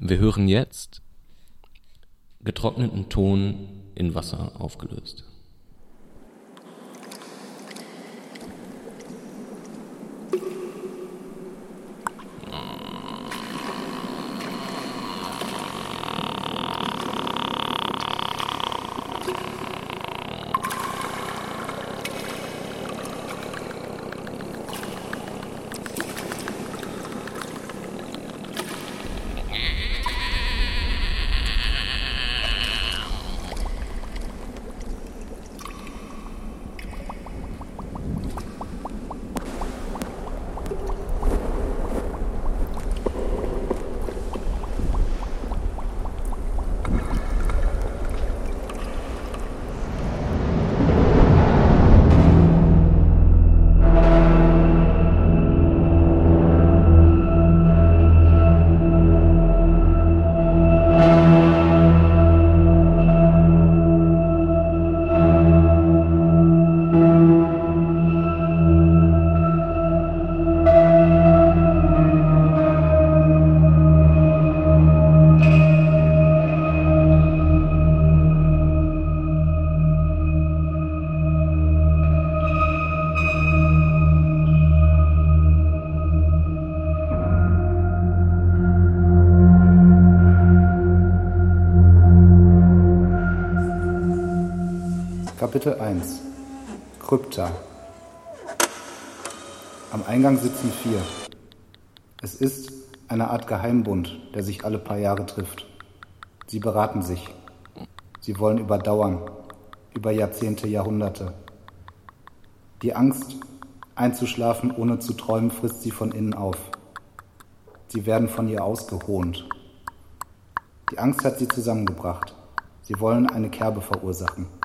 Wir hören jetzt getrockneten Ton in Wasser aufgelöst. Krypta Am Eingang sitzen vier. Es ist eine Art Geheimbund, der sich alle paar Jahre trifft. Sie beraten sich. Sie wollen überdauern, über Jahrzehnte, Jahrhunderte. Die Angst, einzuschlafen ohne zu träumen, frisst sie von innen auf. Sie werden von ihr ausgehohnt. Die Angst hat sie zusammengebracht. Sie wollen eine Kerbe verursachen.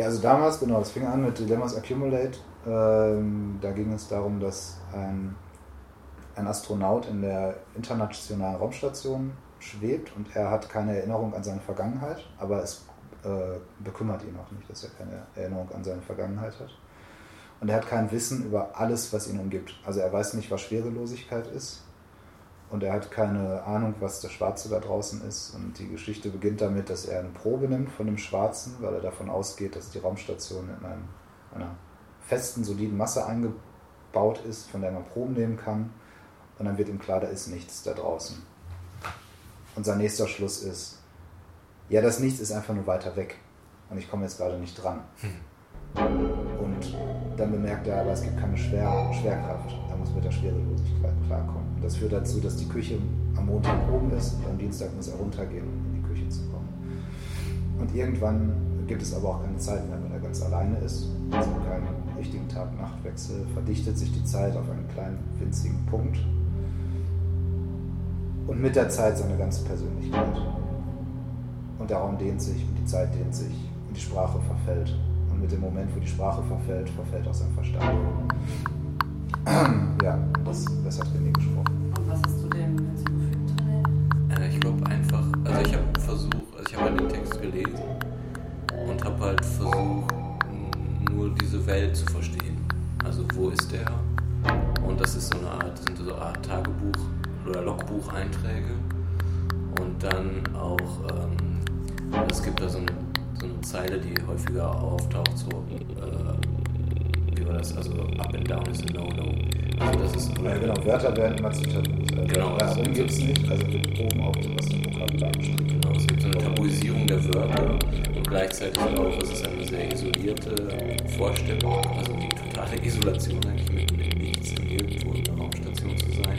Ja, also damals, genau, es fing an mit Dilemmas Accumulate. Ähm, da ging es darum, dass ein, ein Astronaut in der internationalen Raumstation schwebt und er hat keine Erinnerung an seine Vergangenheit, aber es äh, bekümmert ihn auch nicht, dass er keine Erinnerung an seine Vergangenheit hat. Und er hat kein Wissen über alles, was ihn umgibt. Also er weiß nicht, was Schwerelosigkeit ist und er hat keine Ahnung, was das Schwarze da draußen ist. Und die Geschichte beginnt damit, dass er eine Probe nimmt von dem Schwarzen, weil er davon ausgeht, dass die Raumstation in einem, einer festen, soliden Masse eingebaut ist, von der man Proben nehmen kann. Und dann wird ihm klar, da ist nichts da draußen. Und sein nächster Schluss ist, ja, das Nichts ist einfach nur weiter weg. Und ich komme jetzt gerade nicht dran. Und dann bemerkt er aber, es gibt keine Schwer Schwerkraft. Muss mit der Schwerelosigkeit klarkommen. Und das führt dazu, dass die Küche am Montag oben ist und am Dienstag muss er runtergehen, um in die Küche zu kommen. Und irgendwann gibt es aber auch keine Zeit mehr, weil er ganz alleine ist. Also keinen richtigen Tag-Nacht-Wechsel. Verdichtet sich die Zeit auf einen kleinen, winzigen Punkt. Und mit der Zeit seine ganze Persönlichkeit. Und der Raum dehnt sich und die Zeit dehnt sich und die Sprache verfällt. Und mit dem Moment, wo die Sprache verfällt, verfällt auch sein Verstand. Ja, das, das hat René gesprochen. Und was hast du denn hinzugefügt, René? Äh, ich glaube einfach, also ich habe versucht, also ich habe halt den Text gelesen und habe halt versucht, nur diese Welt zu verstehen. Also wo ist der? Und das ist so eine Art, sind so eine Art Tagebuch oder Logbucheinträge. Und dann auch, ähm, es gibt da so eine, so eine Zeile, die häufiger auftaucht, so äh, wie war das? Also up and down is a no-no. Also das ist Ja, genau, Wörter werden immer zu Tabus. Also Genau, das Warum ist- gibt es nicht? Also wir proben auch sowas im Vokabular. Genau, es gibt so eine Tabuisierung der Wörter und gleichzeitig auch, es ist eine sehr isolierte Vorstellung, also die totale Isolation eigentlich mitten im Nichts, irgendwo in der Raumstation zu sein.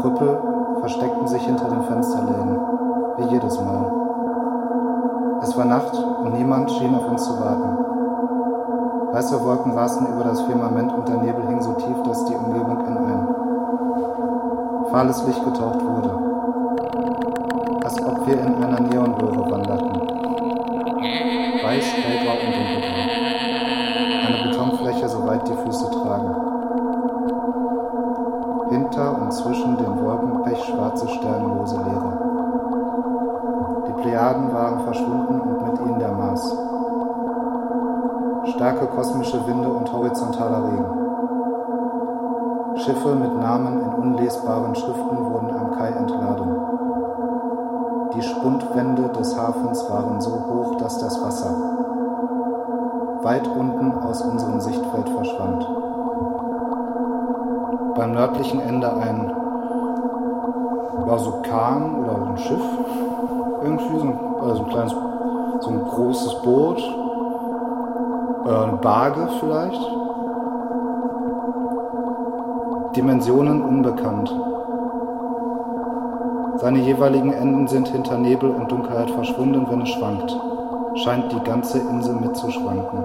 Krüppel versteckten sich hinter den Fensterläden, wie jedes Mal. Es war Nacht und niemand schien auf uns zu warten. Weiße Wolken rasten über das Firmament und der Nebel hing so tief, dass die Umgebung in ein fahles Licht getaucht wurde. Als ob wir in einer Neonröhre wanderten. Weiß, hellgrau und dunkelgrau. Eine Betonfläche, soweit die Füße Pechschwarze, sternlose Leere. Die Plejaden waren verschwunden und mit ihnen der Mars. Starke kosmische Winde und horizontaler Regen. Schiffe mit Namen in unlesbaren Schriften wurden am Kai entladen. Die Spundwände des Hafens waren so hoch, dass das Wasser weit unten aus unserem Sichtfeld verschwand. Beim nördlichen Ende ein war so Kahn oder ein Schiff, irgendwie so ein, also ein kleines, so ein großes Boot, äh, ein Barge vielleicht. Dimensionen unbekannt. Seine jeweiligen Enden sind hinter Nebel und Dunkelheit verschwunden, wenn es schwankt. Scheint die ganze Insel mitzuschwanken.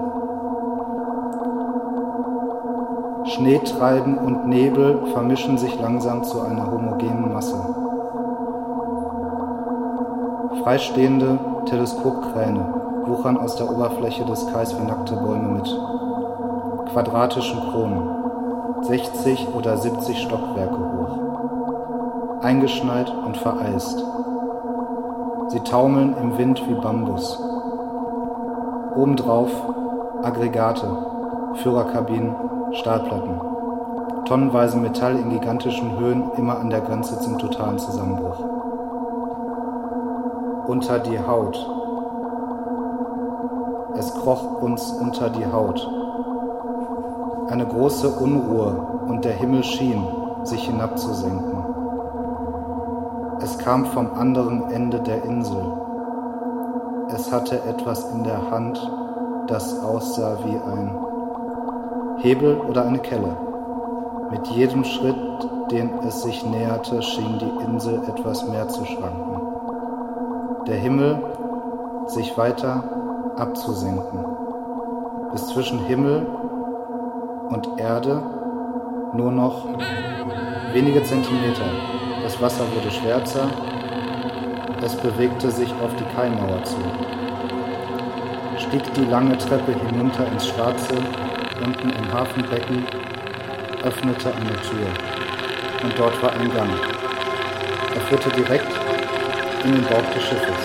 Schneetreiben und Nebel vermischen sich langsam zu einer homogenen Masse. Freistehende Teleskopkräne wuchern aus der Oberfläche des Kais wie nackte Bäume mit quadratischen Kronen. 60 oder 70 Stockwerke hoch, eingeschneit und vereist. Sie taumeln im Wind wie Bambus. Obendrauf Aggregate, Führerkabinen, Stahlplatten. Tonnenweise Metall in gigantischen Höhen, immer an der Grenze zum totalen Zusammenbruch. Unter die Haut. Es kroch uns unter die Haut eine große Unruhe und der Himmel schien, sich hinabzusenken. Es kam vom anderen Ende der Insel. Es hatte etwas in der Hand, das aussah wie ein Hebel oder eine Kelle. Mit jedem Schritt, den es sich näherte, schien die Insel etwas mehr zu schwanken. Der Himmel sich weiter abzusenken, bis zwischen Himmel und Erde nur noch wenige Zentimeter. Das Wasser wurde schwärzer, es bewegte sich auf die Kaimauer zu, stieg die lange Treppe hinunter ins Schwarze, unten im Hafenbecken, öffnete eine Tür. Und dort war ein Gang. Er führte direkt in den Bauch des Schiffes.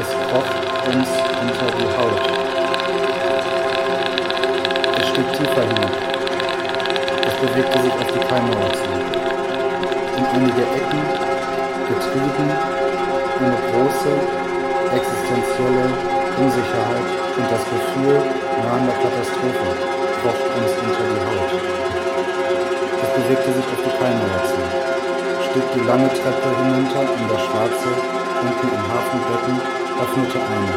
Es kroch uns unter die Haut stieg tiefer hinab. Es bewegte sich auf die Keimauer zu. In einige Ecken, getrieben, eine große existenzielle Unsicherheit und das Gefühl nahender Katastrophe kroch uns unter die Haut. Es bewegte sich auf die Keimauer zu, stieg die lange Treppe hinunter in das Schwarze, unten im Hafenbecken, öffnete eine.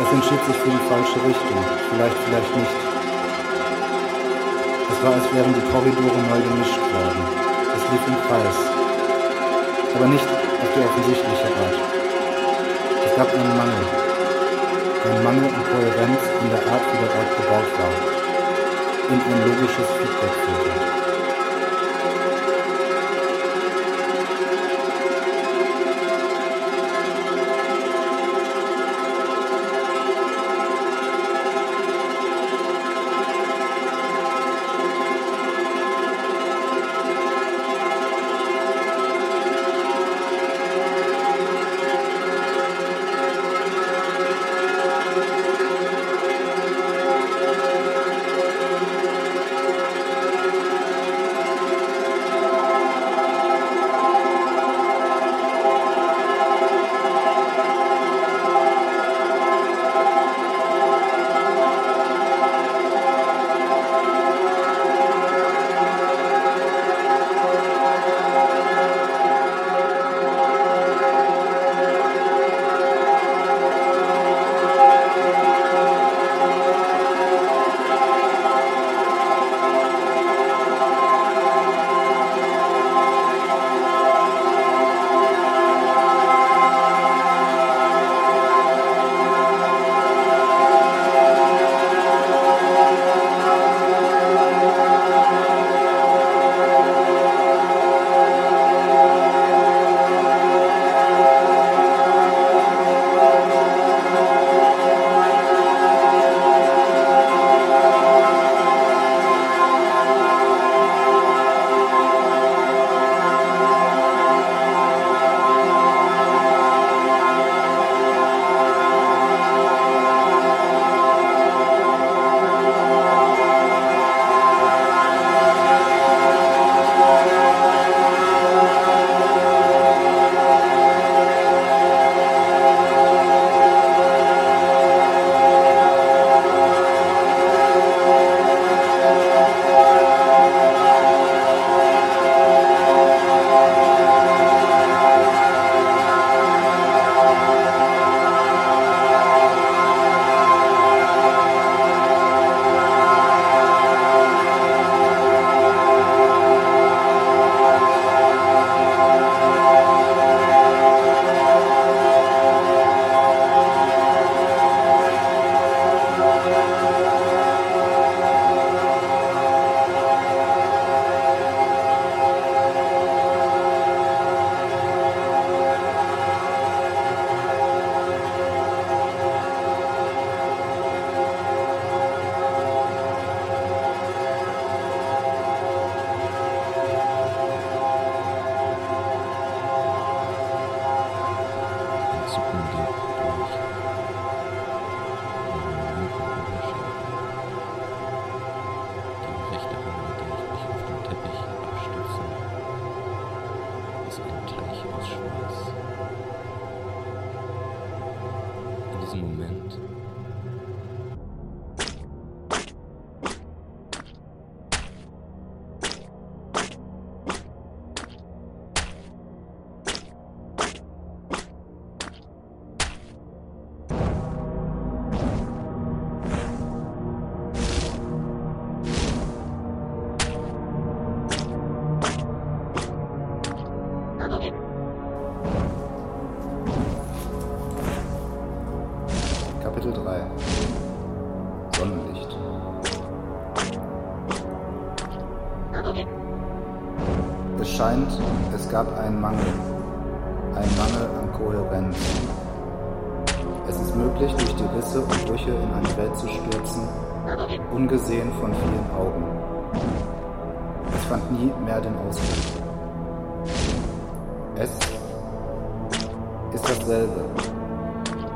Es entschied sich für die falsche Richtung. Vielleicht, vielleicht nicht. Es war, als wären die Korridore neu gemischt worden. Es lief im Kreis. Aber nicht auf die offensichtliche Art. Es gab einen Mangel. Ein Mangel an Kohärenz in der Art, wie der Ort gebaut war. Und ein logisches Feedback führte. Gab einen Mangel, einen Mangel an Kohärenz. Es ist möglich, durch die Risse und Brüche in eine Welt zu stürzen, ungesehen von vielen Augen. Es fand nie mehr den Ausgang. Es ist dasselbe.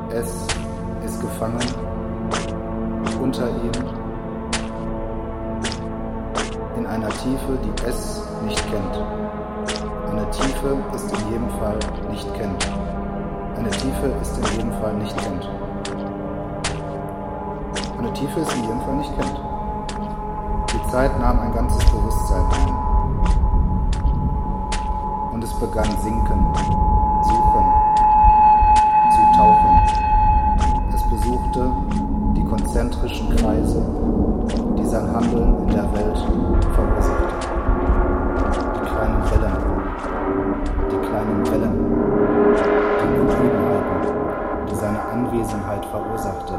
Es ist gefangen unter ihm in einer Tiefe, die es nicht kennt. Eine Tiefe ist in jedem Fall nicht kennt. Eine Tiefe ist in jedem Fall nicht kennt. Eine Tiefe ist in jedem Fall nicht kennt. Die Zeit nahm ein ganzes Bewusstsein ein. Und es begann sinken, suchen, zu tauchen. Es besuchte die konzentrischen Kreise, die sein Handeln in der Welt verursachte. Verursachte,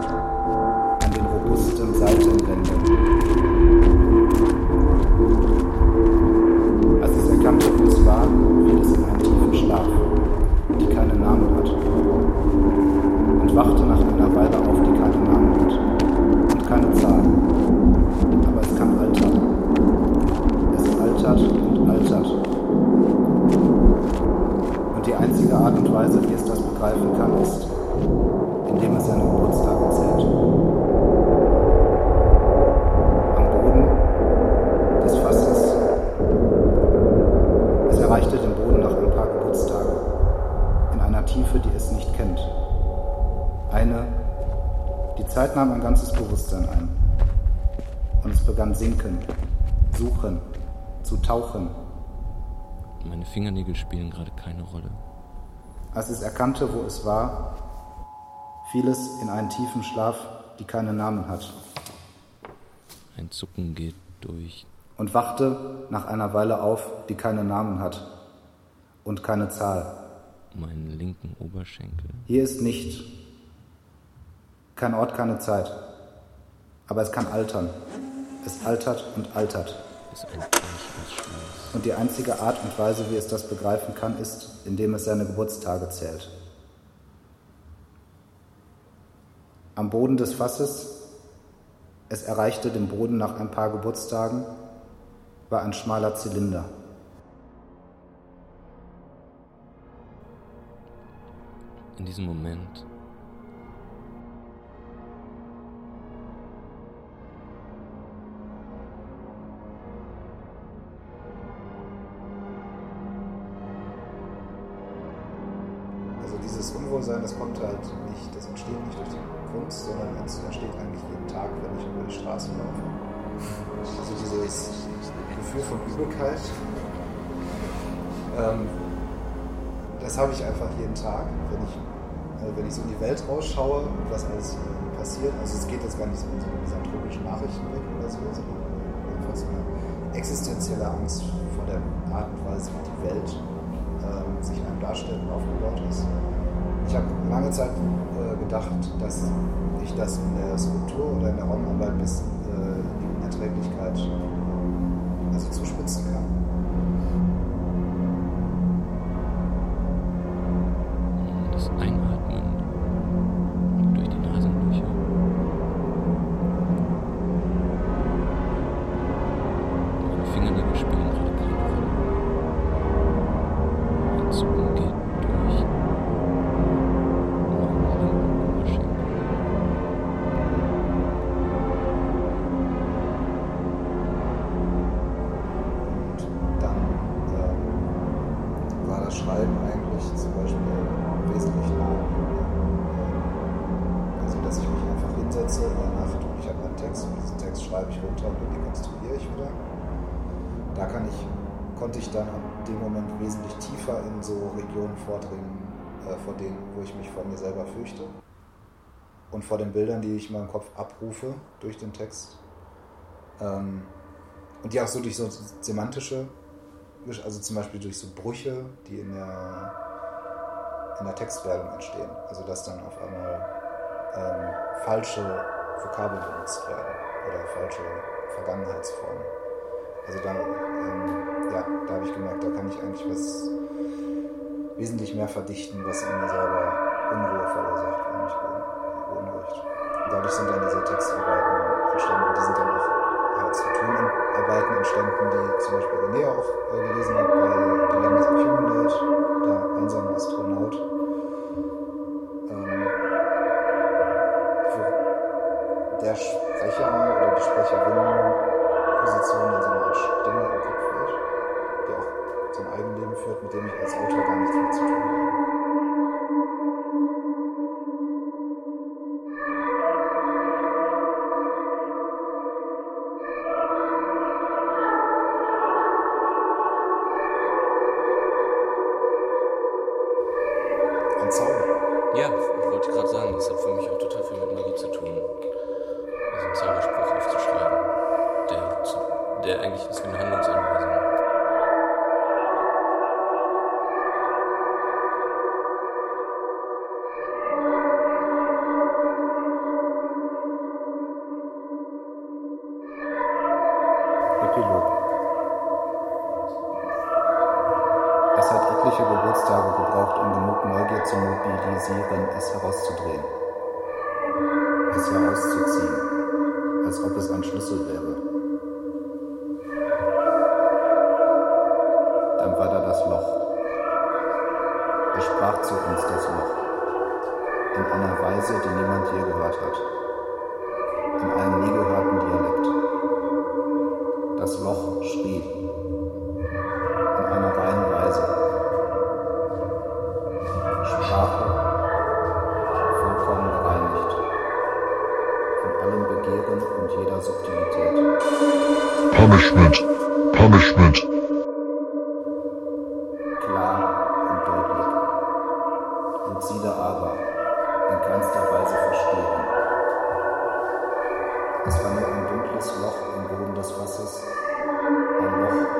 an den robusten Seitenwänden. Als es erkannte, wo es war, fiel es in einen tiefen Schlaf, die keinen Namen hat. Und wachte nach einer Weile auf, die keinen Namen hat. Und keine Zahl. Aber es kann altern. Es altert und altert. Und die einzige Art und Weise, wie es das begreifen kann, ist, indem es seine Geburtstage zählt. Am Boden des Fasses. Es erreichte den Boden nach ein paar Geburtstagen, in einer Tiefe, die es nicht kennt. Eine, die Zeit nahm ein ganzes Bewusstsein ein. Und es begann sinken, suchen, zu tauchen, Meine Fingernägel spielen gerade keine Rolle. Als es erkannte, wo es war, fiel es in einen tiefen Schlaf, die keinen Namen hat, Ein Zucken geht durch. und wachte nach einer Weile auf, die keinen Namen hat und keine Zahl. meinen linken Oberschenkel. Hier ist nicht kein Ort, keine Zeit, aber es kann altern. Es altert und altert. Und die einzige Art und Weise, wie es das begreifen kann, ist, indem es seine Geburtstage zählt. Am Boden des Fasses, es erreichte den Boden nach ein paar Geburtstagen, war ein schmaler Zylinder. In diesem Moment dieses Unwohlsein, das kommt halt nicht, das entsteht nicht durch die Kunst, sondern es entsteht eigentlich jeden Tag, wenn ich über die Straße laufe. Also dieses Gefühl von Übelkeit, ähm, das habe ich einfach jeden Tag, wenn ich, äh, wenn ich so in die Welt rausschaue und was alles äh, passiert. Also es geht jetzt gar nicht so um so misanthropische Nachrichten weg oder so, sondern einfach so eine existenzielle Angst vor der Art und Weise, wie die Welt ähm, sich einem darstellt und aufgebaut ist. Ich habe lange Zeit äh, gedacht, dass ich das in der Skulptur oder in der Raumarbeit bis äh, in die Unerträglichkeit schreibe ich runter und dekonstruiere ich wieder. Da kann ich, konnte ich dann in dem Moment wesentlich tiefer in so Regionen vordringen, äh, vor denen, wo ich mich vor mir selber fürchte. Und vor den Bildern, die ich in meinem Kopf abrufe durch den Text. Ähm, und die auch so durch so semantische, also zum Beispiel durch so Brüche, die in der, in der Textwerbung entstehen. Also dass dann auf einmal ähm, falsche Vokabeln benutzt werden oder falsche Vergangenheitsformen. Also dann, ähm, ja, da habe ich gemerkt, da kann ich eigentlich was wesentlich mehr verdichten, was in mir selber Unruhe verursacht, mich beunruhigt. Und dadurch sind dann diese Textarbeiten entstanden. Und die sind dann auch ja, zu Tonarbeiten entstanden, die zum Beispiel René auch äh, gelesen hat Führt, mit dem ich als Autor gar nichts mehr zu tun habe. Ein Zauber. Ja, wollte ich gerade Es sprach zu uns das Loch. In einer Weise, die niemand je gehört hat. In einem nie gehörten Dialekt. Weise verstehen. Es war nur ein dunkles Loch im Boden des Wassers, ein Loch